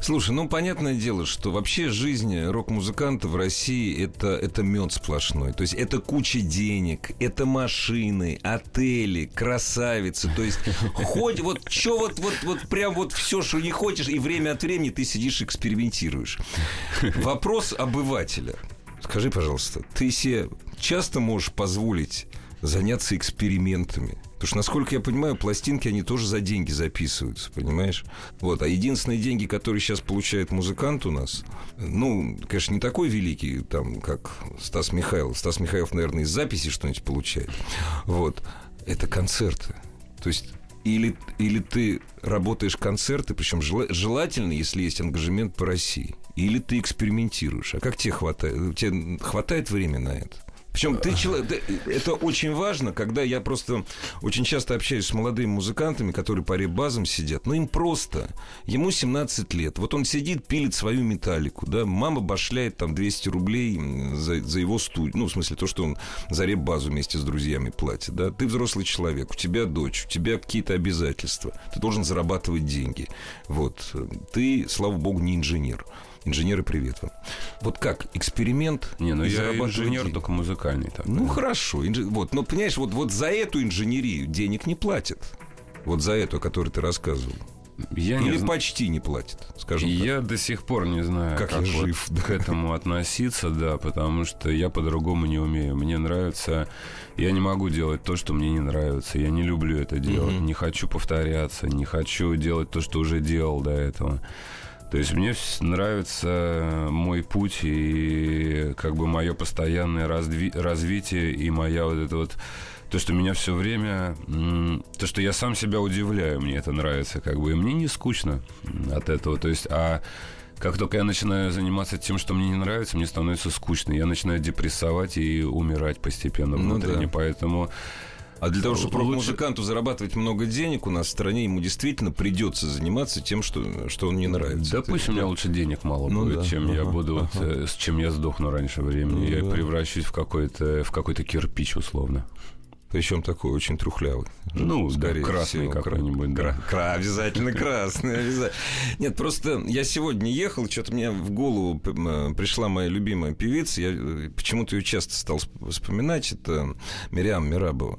[SPEAKER 2] Слушай, ну понятное дело, что вообще жизнь рок-музыканта в России это, это мед сплошной. То есть это куча денег, это машины, отели, красавицы. То есть хоть вот что вот, вот, вот прям вот все, что не хочешь, и время от времени ты сидишь экспериментируешь. Вопрос обывателя. Скажи, пожалуйста, ты себе часто можешь позволить заняться экспериментами? Потому что, насколько я понимаю, пластинки, они тоже за деньги записываются, понимаешь? Вот. А единственные деньги, которые сейчас получает музыкант у нас, ну, конечно, не такой великий, там, как Стас Михайлов. Стас Михайлов, наверное, из записи что-нибудь получает. Вот. Это концерты. То есть или, или ты работаешь концерты, причем жела- желательно, если есть ангажемент по России, или ты экспериментируешь. А как тебе хватает? Тебе хватает времени на это? Причем ты человек, это очень важно, когда я просто очень часто общаюсь с молодыми музыкантами, которые по реп-базам сидят. Ну, им просто. Ему 17 лет. Вот он сидит, пилит свою металлику, да. Мама башляет там 200 рублей за, за его студию. Ну, в смысле, то, что он за реп-базу вместе с друзьями платит, да. Ты взрослый человек, у тебя дочь, у тебя какие-то обязательства. Ты должен зарабатывать деньги. Вот. Ты, слава богу, не инженер. Инженеры, привет вам. Вот как, эксперимент
[SPEAKER 3] Не, ну я инженер,
[SPEAKER 2] деньги.
[SPEAKER 3] только музыкальный. Так,
[SPEAKER 2] Ну хорошо, инж- вот, но понимаешь, вот, вот за эту инженерию денег не платят. Вот за эту, о которой ты рассказывал.
[SPEAKER 3] я не
[SPEAKER 2] Или
[SPEAKER 3] зн-
[SPEAKER 2] почти не платят, скажем так.
[SPEAKER 3] Я до сих пор не знаю,
[SPEAKER 2] Как я
[SPEAKER 3] вот
[SPEAKER 2] жив, да.
[SPEAKER 3] к этому относиться, да, потому что я по-другому не умею. Мне нравится, я не могу делать то, что мне не нравится. Я не люблю это делать, не хочу повторяться, не хочу делать то, что уже делал до этого. То есть мне нравится мой путь и как бы мое постоянное разви- развитие и моя вот это вот то, что меня все время, то, что я сам себя удивляю, мне это нравится, как бы, и мне не скучно от этого. То есть, а как только я начинаю заниматься тем, что мне не нравится, мне становится скучно. Я начинаю депрессовать и умирать постепенно
[SPEAKER 2] Ну
[SPEAKER 3] внутренне.
[SPEAKER 2] да.
[SPEAKER 3] Поэтому
[SPEAKER 2] А для того, чтобы
[SPEAKER 3] Лучше-
[SPEAKER 2] музыканту зарабатывать много денег у нас в стране, ему действительно придется заниматься тем, что, что он не нравится.
[SPEAKER 3] Да
[SPEAKER 2] Это-
[SPEAKER 3] пусть у меня лучше денег мало
[SPEAKER 2] Ну
[SPEAKER 3] будет,
[SPEAKER 2] да,
[SPEAKER 3] чем я
[SPEAKER 2] ага,
[SPEAKER 3] буду, вот,
[SPEAKER 2] ага.
[SPEAKER 3] э, с чем я сдохну раньше времени.
[SPEAKER 2] Ну
[SPEAKER 3] я
[SPEAKER 2] да.
[SPEAKER 3] превращусь в какой-то в какой-то кирпич условно.
[SPEAKER 2] Причем такой очень трухлявый.
[SPEAKER 3] Ну, да,
[SPEAKER 2] Скорее
[SPEAKER 3] красный
[SPEAKER 2] всего,
[SPEAKER 3] какой-нибудь, да.
[SPEAKER 2] Кра- кра- обязательно красный. обязательно. Нет, просто я сегодня ехал, что-то мне в голову пришла моя любимая певица. Я э, почему-то ее часто стал сп- вспоминать. Это Мириам Мирабова.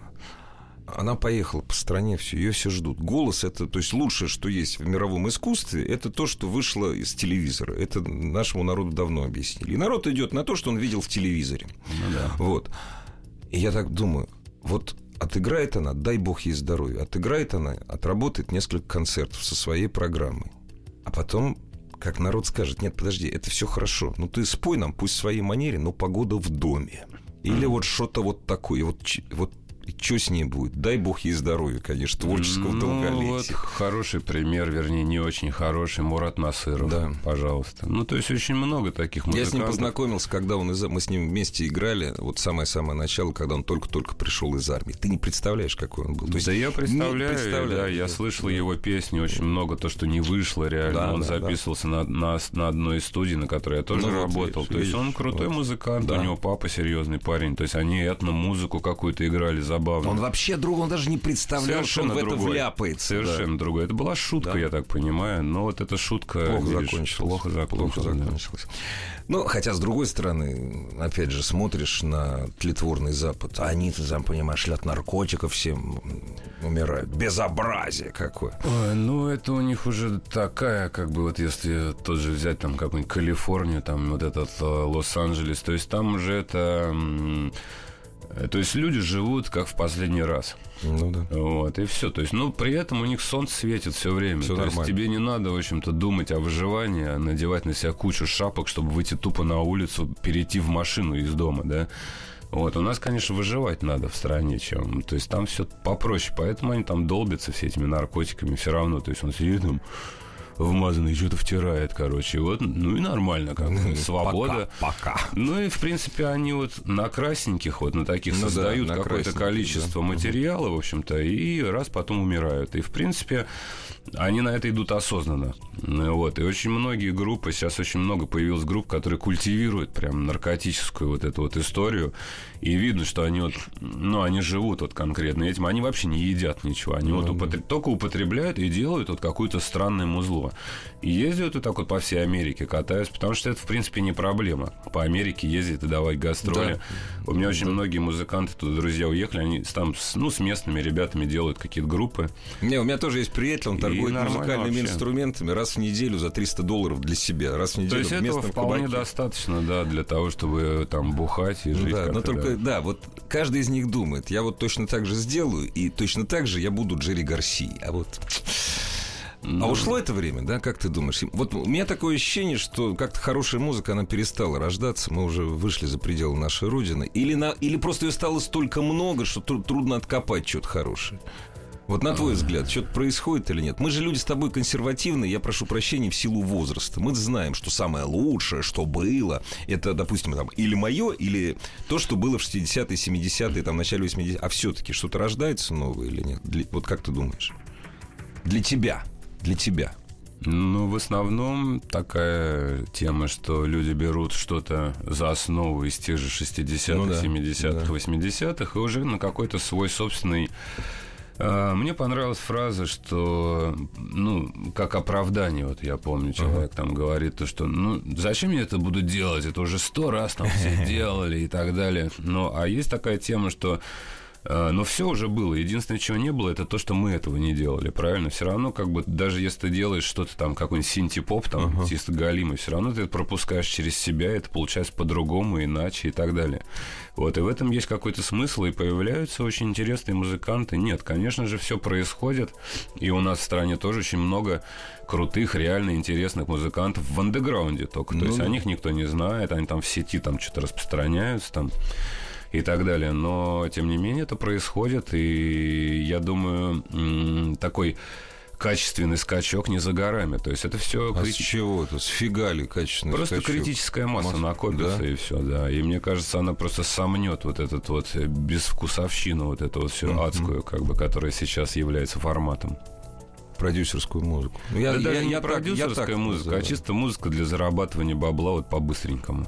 [SPEAKER 2] Она поехала по стране, все, ее все ждут. Голос это, то есть лучшее, что есть в мировом искусстве, это то, что вышло из телевизора. Это нашему народу давно объяснили. И народ идет на то, что он видел в телевизоре.
[SPEAKER 3] Ну да.
[SPEAKER 2] Вот. И я так думаю, вот отыграет она, дай бог ей здоровья, отыграет она, отработает несколько концертов со своей программой. А потом, как народ скажет, нет, подожди, это все хорошо. Ну ты спой нам, пусть в своей манере, но погода в доме. Или вот что-то вот такое. Вот, вот что с ней будет? Дай бог ей здоровья, конечно, творческого
[SPEAKER 3] Ну, вот
[SPEAKER 2] долголетия.
[SPEAKER 3] хороший пример, вернее, не очень хороший, Мурат Насыров,
[SPEAKER 2] Да.
[SPEAKER 3] пожалуйста. Ну, то есть очень много таких
[SPEAKER 2] Я
[SPEAKER 3] музыкантов.
[SPEAKER 2] с ним познакомился, когда он из... мы с ним вместе играли, вот самое-самое начало, когда он только-только пришел из армии. Ты не представляешь, какой он был. То есть
[SPEAKER 3] да я представляю,
[SPEAKER 2] представляю.
[SPEAKER 3] да, я слышал его песни, очень много, то, что не вышло реально.
[SPEAKER 2] Да,
[SPEAKER 3] он
[SPEAKER 2] да, да.
[SPEAKER 3] записывался На, на, на одной из студий, на которой я тоже
[SPEAKER 2] Ну, вот
[SPEAKER 3] работал.
[SPEAKER 2] видишь,
[SPEAKER 3] то есть он крутой
[SPEAKER 2] вот.
[SPEAKER 3] музыкант,
[SPEAKER 2] Да.
[SPEAKER 3] у него папа серьезный парень. То есть они этно-музыку какую-то играли забавно.
[SPEAKER 2] Он вообще друг, он даже не представлял, что он в это
[SPEAKER 3] другой.
[SPEAKER 2] вляпается.
[SPEAKER 3] Совершенно другой. Это была шутка,
[SPEAKER 2] Да.
[SPEAKER 3] я так понимаю. Но вот эта шутка
[SPEAKER 2] Плохо
[SPEAKER 3] видишь,
[SPEAKER 2] закончилось.
[SPEAKER 3] Плохо закончилась.
[SPEAKER 2] Плохо
[SPEAKER 3] да.
[SPEAKER 2] закончилось. Ну, хотя, с другой стороны, опять же, смотришь на тлетворный Запад, они, ты сам понимаешь, от наркотиков всем умирают. Безобразие какое.
[SPEAKER 3] Ой, ну это у них уже такая, как бы вот если тоже взять там какую-нибудь Калифорнию, там вот этот э, Лос-Анджелес, то есть там уже это... э, То есть люди живут как в последний раз.
[SPEAKER 2] Ну да.
[SPEAKER 3] Вот, и все. То есть, ну, при этом у них солнце светит все время.
[SPEAKER 2] Всё
[SPEAKER 3] То есть
[SPEAKER 2] нормально.
[SPEAKER 3] тебе не надо, в общем-то, думать о выживании, а надевать на себя кучу шапок, чтобы выйти тупо на улицу, перейти в машину из дома, да. Вот, у нас, конечно, выживать надо в стране, чем. То есть там все попроще. Поэтому они там долбятся все этими наркотиками все равно. То есть он сидит там вмазанный, что-то втирает, короче. Вот, ну и нормально, как бы, свобода.
[SPEAKER 2] Пока.
[SPEAKER 3] Ну и, в принципе, они вот на красненьких, вот на таких
[SPEAKER 2] Ну да,
[SPEAKER 3] создают
[SPEAKER 2] на
[SPEAKER 3] какое-то количество
[SPEAKER 2] да.
[SPEAKER 3] материала, в общем-то, и раз потом умирают. И, в принципе, они на это идут осознанно. Вот. И очень многие группы, сейчас очень много появилось групп, которые культивируют прям наркотическую вот эту вот историю. И видно, что они вот, ну, они живут вот конкретно этим. Они вообще не едят ничего. Они
[SPEAKER 2] Ну
[SPEAKER 3] вот употреб- только употребляют и делают вот какое-то странное музло. И ездят вот так вот по всей Америке, катаются, потому что это, в принципе, не проблема. По Америке ездить и давать гастроли. У меня очень многие музыканты, тут друзья уехали, они там, ну, с местными ребятами делают какие-то группы.
[SPEAKER 2] Не, у меня тоже есть приятель, он торгует
[SPEAKER 3] нормально
[SPEAKER 2] музыкальными
[SPEAKER 3] вообще.
[SPEAKER 2] инструментами раз в неделю за 300 долларов для себя. Раз в
[SPEAKER 3] То
[SPEAKER 2] неделю
[SPEAKER 3] есть
[SPEAKER 2] в
[SPEAKER 3] этого вполне
[SPEAKER 2] кабаке.
[SPEAKER 3] достаточно, да, для того, чтобы там бухать и жить.
[SPEAKER 2] Да, но только,
[SPEAKER 3] да.
[SPEAKER 2] да, вот каждый из них думает, я вот точно так же сделаю, и точно так же я буду Джерри Гарси. А вот... А
[SPEAKER 3] Ну,
[SPEAKER 2] ушло это время, да, как ты думаешь? Вот у меня такое ощущение, что как-то хорошая музыка, она перестала рождаться, мы уже вышли за пределы нашей Родины. Или, на, или просто ее стало столько много, что тру- трудно откопать что-то хорошее. Вот на твой взгляд, что-то происходит или нет? Мы же люди с тобой консервативные, я прошу прощения, в силу возраста. Мы знаем, что самое лучшее, что было, это, допустим, там, или мое, или то, что было в 60-е, 70-е, там, начале 80-е. А все-таки что-то рождается новое или нет? Для- вот как ты думаешь? Для тебя. Для тебя.
[SPEAKER 3] Ну, в основном такая тема, что люди берут что-то за основу из тех же 60-х,
[SPEAKER 2] Ну да,
[SPEAKER 3] 70-х,
[SPEAKER 2] да.
[SPEAKER 3] 80-х, и уже на какой-то свой собственный... А, Мне понравилась фраза, что, ну, как оправдание, вот я помню, человек там говорит, то, что, ну, зачем я это буду делать, это уже сто раз там все делали и так далее. Ну, а есть такая тема, что Но все уже было. Единственное, чего не было, это то, что мы этого не делали, правильно? Все равно, как бы, даже если ты делаешь что-то там, какой-нибудь синти-поп, там, чисто галимый, все равно ты это пропускаешь через себя, это получается по-другому, иначе и так далее. Вот, и в этом есть какой-то смысл, и появляются очень интересные музыканты. Нет, конечно же, все происходит, и у нас в стране тоже очень много крутых, реально интересных музыкантов в андеграунде только. То
[SPEAKER 2] Ну
[SPEAKER 3] есть
[SPEAKER 2] да.
[SPEAKER 3] о них никто не знает, они там в сети там что-то распространяются, там и так далее. Но, тем не менее, это происходит, и я думаю, такой качественный скачок не за горами. То есть это все
[SPEAKER 2] А с это? С фигали качественный
[SPEAKER 3] Просто
[SPEAKER 2] скачок?
[SPEAKER 3] критическая масса,
[SPEAKER 2] Масса,
[SPEAKER 3] накопится,
[SPEAKER 2] да?
[SPEAKER 3] и все, да. И мне кажется, она просто сомнет вот этот вот э, безвкусовщину, вот эту вот всю
[SPEAKER 2] Мгм.
[SPEAKER 3] адскую, как бы, которая сейчас является форматом.
[SPEAKER 2] Продюсерскую музыку. Ну, Я,
[SPEAKER 3] Да
[SPEAKER 2] я-
[SPEAKER 3] даже
[SPEAKER 2] я
[SPEAKER 3] не
[SPEAKER 2] так- я
[SPEAKER 3] продюсерская
[SPEAKER 2] так
[SPEAKER 3] музыка, а чисто музыка для зарабатывания бабла вот по-быстренькому.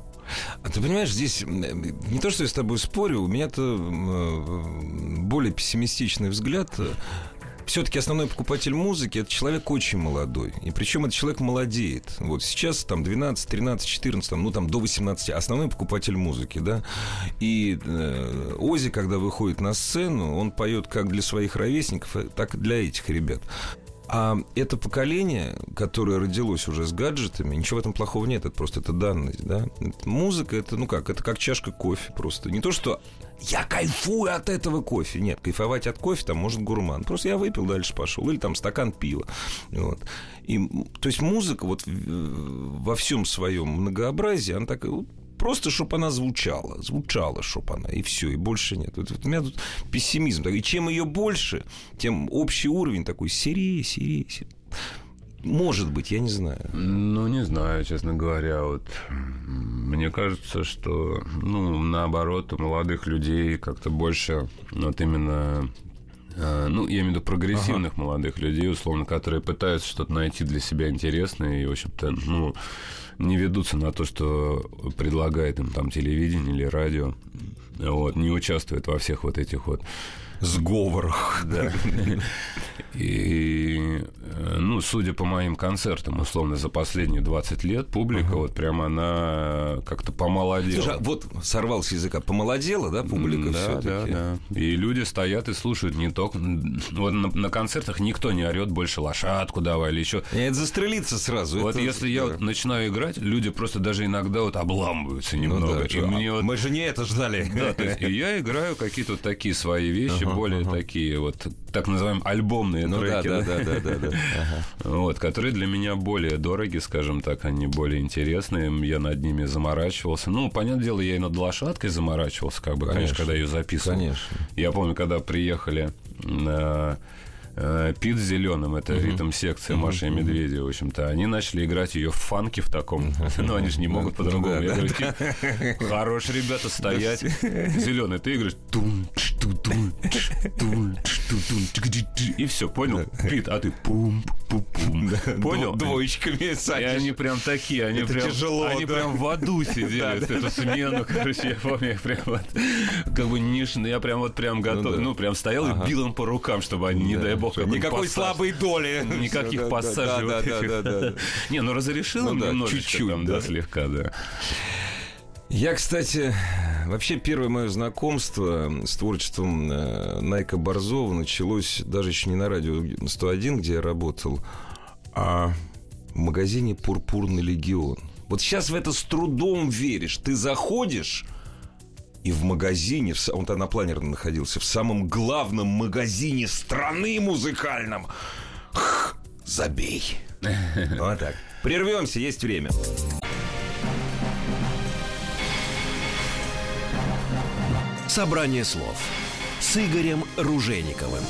[SPEAKER 2] А ты понимаешь, здесь не то, что я с тобой спорю, у меня-то э, более пессимистичный взгляд. Все-таки основной покупатель музыки это человек очень молодой. И причем этот человек молодеет. Вот сейчас там 12, 13, 14, там, ну там до 18. Основной покупатель музыки, да. И э, Ози, когда выходит на сцену, он поет как для своих ровесников, э, так и для этих ребят. А это поколение, которое родилось уже с гаджетами, ничего в этом плохого нет, это просто это данность, да. Музыка это, ну как, это как чашка кофе просто. Не то, что я кайфую от этого кофе. Нет, кайфовать от кофе там может гурман. Просто я выпил, дальше пошел. Или там стакан пива. Вот. И, то есть музыка вот во всем своем многообразии, она так Просто, чтобы она звучала. Звучала, чтобы она. И все, и больше нет. Вот, вот у меня тут пессимизм. И чем ее больше, тем общий уровень такой серее, серее, серее. Может быть, я не знаю.
[SPEAKER 3] Ну, не знаю, честно говоря. Вот мне кажется, что, ну, наоборот, у молодых людей как-то больше вот именно э, ну, я имею в виду прогрессивных молодых людей, условно, которые пытаются что-то найти для себя интересное и, в общем-то, ну, не ведутся на то, что предлагает им там телевидение или радио. Вот, не участвуют во всех вот этих вот
[SPEAKER 2] Сговорах.
[SPEAKER 3] да. И, э, ну, судя по моим концертам, условно, за последние 20 лет, публика вот прямо она как-то помолодела.
[SPEAKER 2] Слушай, а вот сорвал с языка. Помолодела, да, публика
[SPEAKER 3] да, да,
[SPEAKER 2] все-таки?
[SPEAKER 3] да. И люди стоят и слушают не только... Вот на, на концертах никто не орет больше лошадку давай или еще.
[SPEAKER 2] Это застрелиться сразу.
[SPEAKER 3] Вот
[SPEAKER 2] это-
[SPEAKER 3] если я
[SPEAKER 2] да.
[SPEAKER 3] вот начинаю играть, люди просто даже иногда вот обламываются
[SPEAKER 2] Ну
[SPEAKER 3] немного.
[SPEAKER 2] да,
[SPEAKER 3] и мне
[SPEAKER 2] а
[SPEAKER 3] вот
[SPEAKER 2] Мы же не это ждали.
[SPEAKER 3] Да, то есть и я играю какие-то вот такие свои вещи, более такие вот, так называемые, альбомные
[SPEAKER 2] Ну да,
[SPEAKER 3] треки.
[SPEAKER 2] да, да, да, да, да. Ага.
[SPEAKER 3] Вот, которые для меня более дороги, скажем так, они более интересные, я над ними заморачивался. Ну, понятное дело, я и над лошадкой заморачивался, как бы, конечно,
[SPEAKER 2] Конечно.
[SPEAKER 3] когда ее записывал.
[SPEAKER 2] Конечно.
[SPEAKER 3] Я помню, когда приехали на Пит с зеленым, это ритм секция Маши и Медведя, в общем-то, они начали играть ее в фанке в таком. Ну, они же не могут по-другому. Я говорю, «Тип, хорош, ребята, стоять. Зеленый, ты играешь. И все, понял? Пит, а ты пум, пум, пум. Понял?
[SPEAKER 2] Двоечками
[SPEAKER 3] И
[SPEAKER 2] садишь.
[SPEAKER 3] они прям такие, они
[SPEAKER 2] Это
[SPEAKER 3] прям,
[SPEAKER 2] тяжело,
[SPEAKER 3] они
[SPEAKER 2] да.
[SPEAKER 3] прям в аду сидели, эту смену, короче, я помню, я прям вот, как бы ниш, я прям вот прям готов,
[SPEAKER 2] да.
[SPEAKER 3] ну, прям стоял и бил им по рукам, чтобы они, не
[SPEAKER 2] Да,
[SPEAKER 3] дай бог, какой-нибудь
[SPEAKER 2] Никакой
[SPEAKER 3] пассаж.
[SPEAKER 2] слабой доли.
[SPEAKER 3] Никаких
[SPEAKER 2] Да,
[SPEAKER 3] пассажей.
[SPEAKER 2] Да, да, да, да, да.
[SPEAKER 3] Не, ну разрешил
[SPEAKER 2] Ну
[SPEAKER 3] немножечко
[SPEAKER 2] чуть-чуть,
[SPEAKER 3] там,
[SPEAKER 2] да.
[SPEAKER 3] да, слегка, да.
[SPEAKER 2] Я, кстати, вообще первое мое знакомство с творчеством э, Найка Борзова началось даже еще не на радио 101, где я работал, а в магазине «Пурпурный легион». Вот сейчас в это с трудом веришь. Ты заходишь, и в магазине, он тогда на планерно находился, в самом главном магазине страны музыкальном, х, забей. Вот так. Прервемся, есть время.
[SPEAKER 1] Собрание слов с Игорем Ружейниковым.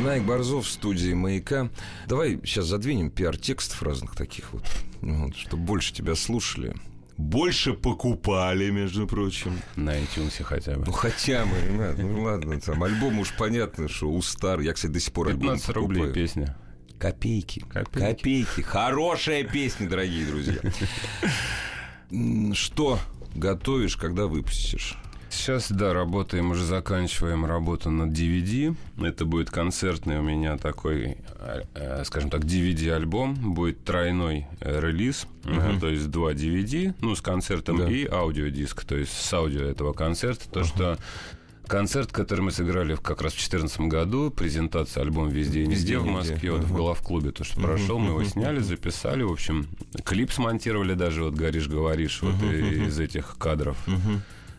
[SPEAKER 2] Найк Борзов в студии «Маяка». Давай сейчас задвинем пиар-текстов разных таких вот, вот чтобы больше тебя слушали. Больше покупали, между прочим.
[SPEAKER 3] На iTunes хотя бы.
[SPEAKER 2] Ну, хотя бы, ребят, ну ладно, там альбом уж понятно, что у стар. Я, кстати, до сих пор альбом
[SPEAKER 3] 15 рублей
[SPEAKER 2] покупаю.
[SPEAKER 3] песня.
[SPEAKER 2] Копейки.
[SPEAKER 3] Копейки.
[SPEAKER 2] Копейки. Хорошая песня, дорогие друзья. Что готовишь, когда выпустишь?
[SPEAKER 3] Сейчас, да, работаем, уже заканчиваем работу над DVD. Это будет концертный у меня такой, э, э, скажем так, DVD-альбом. Будет тройной э, релиз, э, то есть два DVD, ну, с концертом
[SPEAKER 2] Да.
[SPEAKER 3] и аудиодиск, то есть с аудио этого концерта. То, что концерт, который мы сыграли в- как раз в 2014 году, презентация альбома «Везде и
[SPEAKER 2] «Везде
[SPEAKER 3] нигде» в. Москве, вот в
[SPEAKER 2] Ага.
[SPEAKER 3] Главклубе, то, что прошел, мы его сняли, записали, в общем, клип смонтировали даже, вот «Горишь, говоришь», вот и- из этих кадров.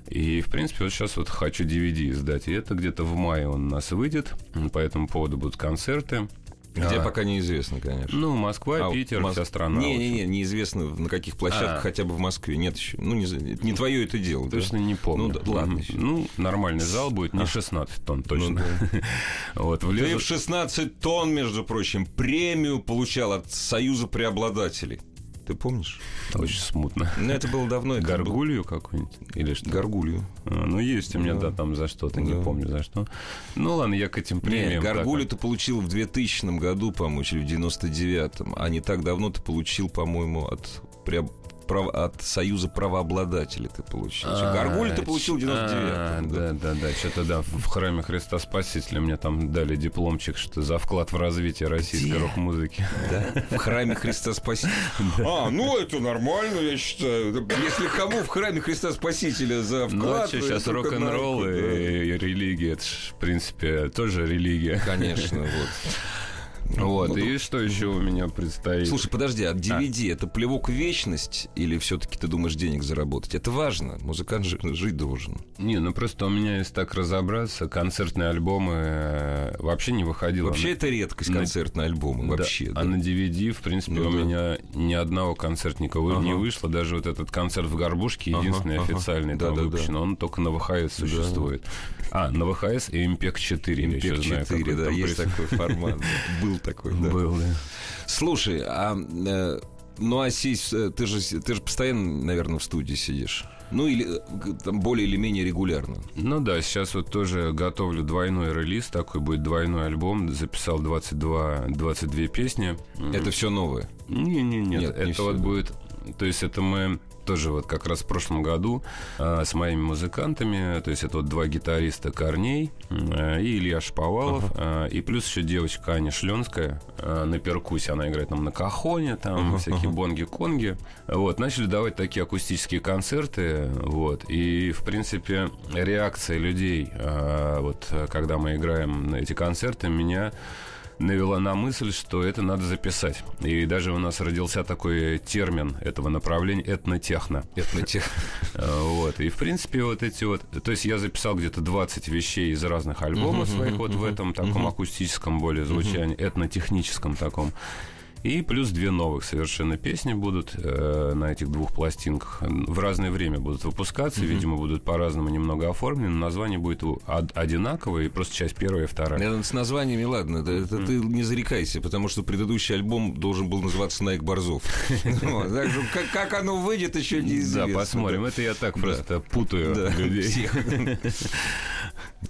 [SPEAKER 3] И, в принципе, вот сейчас вот хочу DVD издать. И это где-то в мае он у нас выйдет. По этому поводу будут концерты.
[SPEAKER 2] Где
[SPEAKER 3] А,
[SPEAKER 2] пока неизвестно, конечно.
[SPEAKER 3] Ну, Москва,
[SPEAKER 2] А,
[SPEAKER 3] Питер,
[SPEAKER 2] Мос-
[SPEAKER 3] вся страна. в общем.
[SPEAKER 2] Не-не-не, неизвестно, на каких площадках,
[SPEAKER 3] А.
[SPEAKER 2] хотя бы в Москве. Нет еще. Ну, не, не твое это дело. да?
[SPEAKER 3] Точно не помню.
[SPEAKER 2] Ну, да, ладно еще.
[SPEAKER 3] Ну, нормальный зал будет, не 16 тонн точно.
[SPEAKER 2] Ну,
[SPEAKER 3] Вот,
[SPEAKER 2] Ты
[SPEAKER 3] влезу...
[SPEAKER 2] в 16 тонн, между прочим, премию получал от Союза преобладателей. Ты помнишь?
[SPEAKER 3] Очень смутно.
[SPEAKER 2] Ну, это было давно. это
[SPEAKER 3] Горгулью какую-нибудь? Или что?
[SPEAKER 2] был- Горгулью.
[SPEAKER 3] А, Ну, есть у меня,
[SPEAKER 2] Да.
[SPEAKER 3] да, там за что-то, не
[SPEAKER 2] Да.
[SPEAKER 3] помню за что. Ну, ладно, я к этим
[SPEAKER 2] Не,
[SPEAKER 3] премиям... так
[SPEAKER 2] Горгулью
[SPEAKER 3] вот.
[SPEAKER 2] ты получил в 2000 году, по-моему, или в 99-м. А не так давно ты получил, по-моему, от, прав- от Союза правообладателей ты получил.
[SPEAKER 3] А,
[SPEAKER 2] Горгулью ты получил в
[SPEAKER 3] ч-
[SPEAKER 2] 99-м.
[SPEAKER 3] а, Да, да, да. Что-то да, в храме Христа Спасителя мне там дали дипломчик, что за вклад в развитие российской рок-музыки.
[SPEAKER 2] Да, в храме Христа Спасителя. А, ну это нормально, я считаю. Если кому в храме Христа Спасителя за
[SPEAKER 3] Ну,
[SPEAKER 2] вклад...
[SPEAKER 3] а что,
[SPEAKER 2] то
[SPEAKER 3] сейчас рок-н-ролл и, религия, это в принципе, тоже религия.
[SPEAKER 2] Конечно, вот.
[SPEAKER 3] Вот,
[SPEAKER 2] Ну,
[SPEAKER 3] и что еще у меня предстоит?
[SPEAKER 2] Слушай, подожди, а DVD это плевок в вечность или все-таки ты думаешь денег заработать? Это важно. Музыкант жи- жить должен.
[SPEAKER 3] Не, ну просто у меня, если так разобраться, концертные альбомы э, вообще не выходило.
[SPEAKER 2] Вообще
[SPEAKER 3] на-
[SPEAKER 2] это редкость
[SPEAKER 3] на-
[SPEAKER 2] концертные альбомы.
[SPEAKER 3] Да,
[SPEAKER 2] Вообще.
[SPEAKER 3] А
[SPEAKER 2] да.
[SPEAKER 3] на DVD, в принципе,
[SPEAKER 2] Ну
[SPEAKER 3] у
[SPEAKER 2] да.
[SPEAKER 3] меня ни одного концертника
[SPEAKER 2] Ага.
[SPEAKER 3] не вышло. Даже вот этот концерт в Горбушке,
[SPEAKER 2] Ага,
[SPEAKER 3] единственный
[SPEAKER 2] ага.
[SPEAKER 3] официальный там
[SPEAKER 2] Да-да-да.
[SPEAKER 3] выпущен, он только на ВХС существует. А, на ВХС и Импек 4. я еще
[SPEAKER 2] Импек
[SPEAKER 3] знаю,
[SPEAKER 2] 4,
[SPEAKER 3] какой
[SPEAKER 2] да,
[SPEAKER 3] там
[SPEAKER 2] есть такой формат. Был такой, да.
[SPEAKER 3] Был, да.
[SPEAKER 2] Слушай, а э, ну а сись, э, ты же ты же постоянно, наверное, в студии сидишь. Ну или э, там более или менее регулярно.
[SPEAKER 3] Ну да, сейчас вот тоже готовлю двойной релиз, такой будет двойной альбом. Записал 22, 22 песни.
[SPEAKER 2] Это все новое.
[SPEAKER 3] Не-не-не,
[SPEAKER 2] не
[SPEAKER 3] это
[SPEAKER 2] всё,
[SPEAKER 3] вот
[SPEAKER 2] да.
[SPEAKER 3] будет... То есть это мы тоже вот как раз в прошлом году а, с моими музыкантами, то есть это вот два гитариста Корней э, и Илья Шповалов, а, и плюс еще девочка Аня Шленская на перкуссии, она играет нам на кахоне, там всякие бонги-конги. Вот, начали давать такие акустические концерты, вот, и, в принципе, реакция людей, вот, э, когда мы играем на эти концерты, меня навела на мысль, что это надо записать. И даже у нас родился такой термин этого направления этнотехно.
[SPEAKER 2] Этнотех.
[SPEAKER 3] Э, Вот. И, в принципе, вот эти вот... То есть я записал где-то 20 вещей из разных альбомов своих вот в этом таком акустическом более звучании, этнотехническом таком. И плюс две новых совершенно песни будут э, на этих двух пластинках. В разное время будут выпускаться, видимо, будут по-разному немного оформлены. Название будет одинаковое, и просто часть первая и вторая.
[SPEAKER 2] Наверное, с названиями, ладно, да, это ты не зарекайся, потому что предыдущий альбом должен был называться «Найк Борзов». Как оно выйдет, еще
[SPEAKER 3] Да,
[SPEAKER 2] неизвестно.
[SPEAKER 3] посмотрим. Это я так
[SPEAKER 2] Да.
[SPEAKER 3] просто путаю
[SPEAKER 2] Да,
[SPEAKER 3] людей.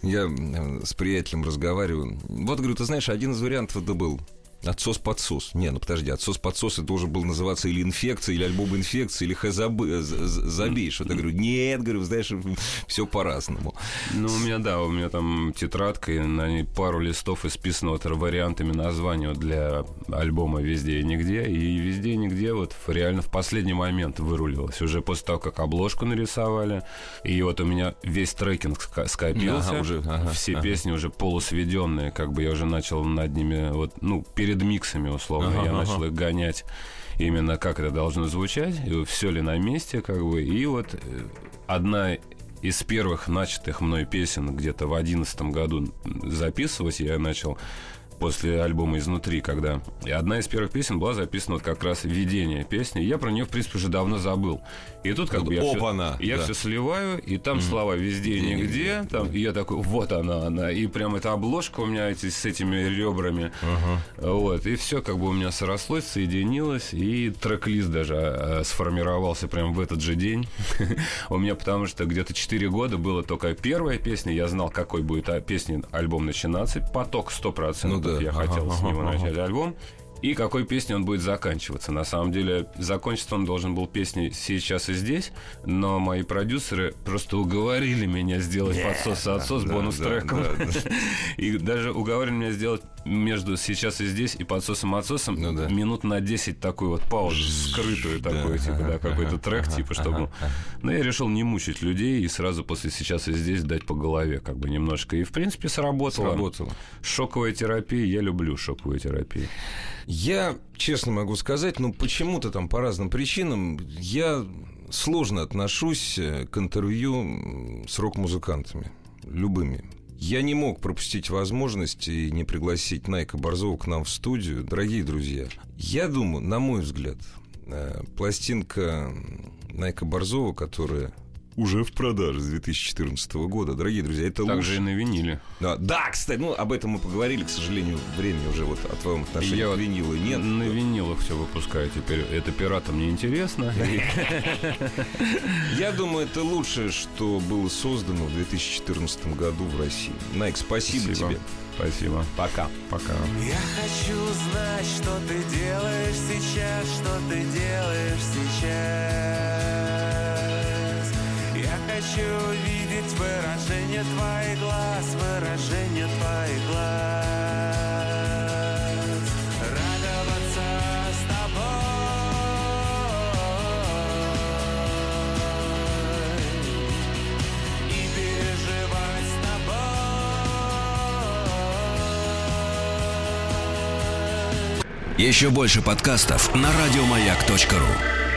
[SPEAKER 2] Я э, с приятелем разговариваю. Вот, говорю, ты знаешь, один из вариантов это был Отсос-подсос. Не, ну подожди, отсос-подсос это должен был называться или инфекция, или альбом инфекции, или хэзабы, забей. Что-то говорю, нет, говорю, знаешь, все по-разному.
[SPEAKER 3] Ну, у меня, да, у меня там тетрадка, и на ней пару листов исписано вот вариантами названия для альбома «Везде и нигде». И «Везде и нигде» вот реально в последний момент вырулилось. Уже после того, как обложку нарисовали. И вот у меня весь трекинг скопился.
[SPEAKER 2] Ага, уже, ага,
[SPEAKER 3] Все
[SPEAKER 2] ага.
[SPEAKER 3] песни уже полусведенные. Как бы я уже начал над ними, вот, ну, перед миксами, условно.
[SPEAKER 2] Ага,
[SPEAKER 3] я
[SPEAKER 2] ага.
[SPEAKER 3] начал их гонять именно как это должно звучать, все ли на месте, как бы. И вот э, одна из первых начатых мной песен где-то в одиннадцатом году записывать я начал после альбома «Изнутри», когда... И одна из первых песен была записана вот как раз «Видение» песни. Я про нее, в принципе, уже давно забыл. И тут как
[SPEAKER 2] Вот
[SPEAKER 3] бы я, все, я
[SPEAKER 2] да.
[SPEAKER 3] все сливаю, и там слова «Везде и нигде», там, и я такой, вот она, она. И прям эта обложка у меня эти, с этими ребрами. Вот, и все как бы у меня срослось, соединилось, и трек-лист даже а, сформировался прям в этот же день. У меня потому что где-то 4 года было только первая песня, я знал, какой будет а, песня альбом начинаться, поток 100%,
[SPEAKER 2] Ну да.
[SPEAKER 3] я
[SPEAKER 2] Ага,
[SPEAKER 3] хотел с
[SPEAKER 2] ага,
[SPEAKER 3] него
[SPEAKER 2] ага.
[SPEAKER 3] начать альбом. И какой песней он будет заканчиваться. На самом деле, закончиться он должен был песней «Сейчас и здесь», но мои продюсеры просто уговорили меня сделать подсос-отсос
[SPEAKER 2] да,
[SPEAKER 3] бонус-треком.
[SPEAKER 2] да, да,
[SPEAKER 3] И даже уговорили меня сделать между «Сейчас и здесь» и «Подсосом-отсосом»
[SPEAKER 2] Ну да.
[SPEAKER 3] минут на 10 такую вот паузу, скрытую такую, типа, да, какой-то трек, типа, чтобы... Но я решил не мучить людей и сразу после «Сейчас и здесь» дать по голове, как бы немножко. И, в принципе, сработало.
[SPEAKER 2] Сработало.
[SPEAKER 3] Шоковая терапия, я люблю шоковую терапию.
[SPEAKER 2] Я честно могу сказать, ну почему-то там по разным причинам я сложно отношусь э, к интервью с рок-музыкантами. Любыми. Я не мог пропустить возможность и не пригласить Найка Борзова к нам в студию. Дорогие друзья, я думаю, на мой взгляд, э, пластинка Найка Борзова, которая уже в продаже с 2014 года. Дорогие друзья, это
[SPEAKER 3] Также и
[SPEAKER 2] лучше.
[SPEAKER 3] на виниле.
[SPEAKER 2] Да, да, кстати, ну об этом мы поговорили, к сожалению, времени уже вот о твоем отношении
[SPEAKER 3] Я
[SPEAKER 2] к винилу нет.
[SPEAKER 3] На винилах все выпускаю теперь. Это пиратам не интересно.
[SPEAKER 2] Я думаю, это лучшее, что было создано в 2014 году в России. Найк, спасибо, тебе.
[SPEAKER 3] Спасибо.
[SPEAKER 2] Пока.
[SPEAKER 3] Пока.
[SPEAKER 4] Я хочу знать, что ты делаешь сейчас, что ты делаешь сейчас. Хочу видеть выражение твоих глаз, выражение твоих глаз. Радоваться с тобой и переживать с тобой.
[SPEAKER 1] Еще больше подкастов на радиомаяк.ру.